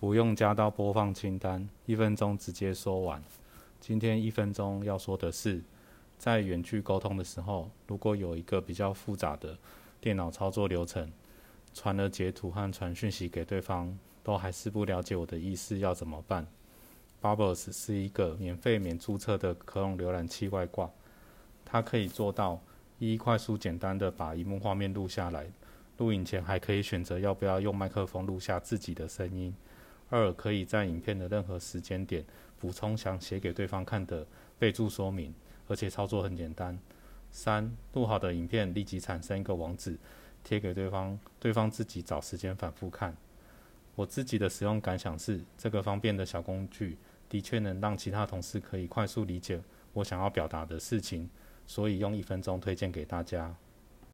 不用加到播放清单，一分钟直接说完。今天一分钟要说的是，在远距沟通的时候，如果有一个比较复杂的电脑操作流程，传了截图和传讯息给对方，都还是不了解我的意思，要怎么办？Bubbles 是一个免费免注册的可用浏览器外挂，它可以做到一快速简单的把荧幕画面录下来，录影前还可以选择要不要用麦克风录下自己的声音。二可以在影片的任何时间点补充想写给对方看的备注说明，而且操作很简单。三录好的影片立即产生一个网址。贴给对方，对方自己找时间反复看。我自己的使用感想是，这个方便的小工具的确能让其他同事可以快速理解我想要表达的事情，所以用一分钟推荐给大家。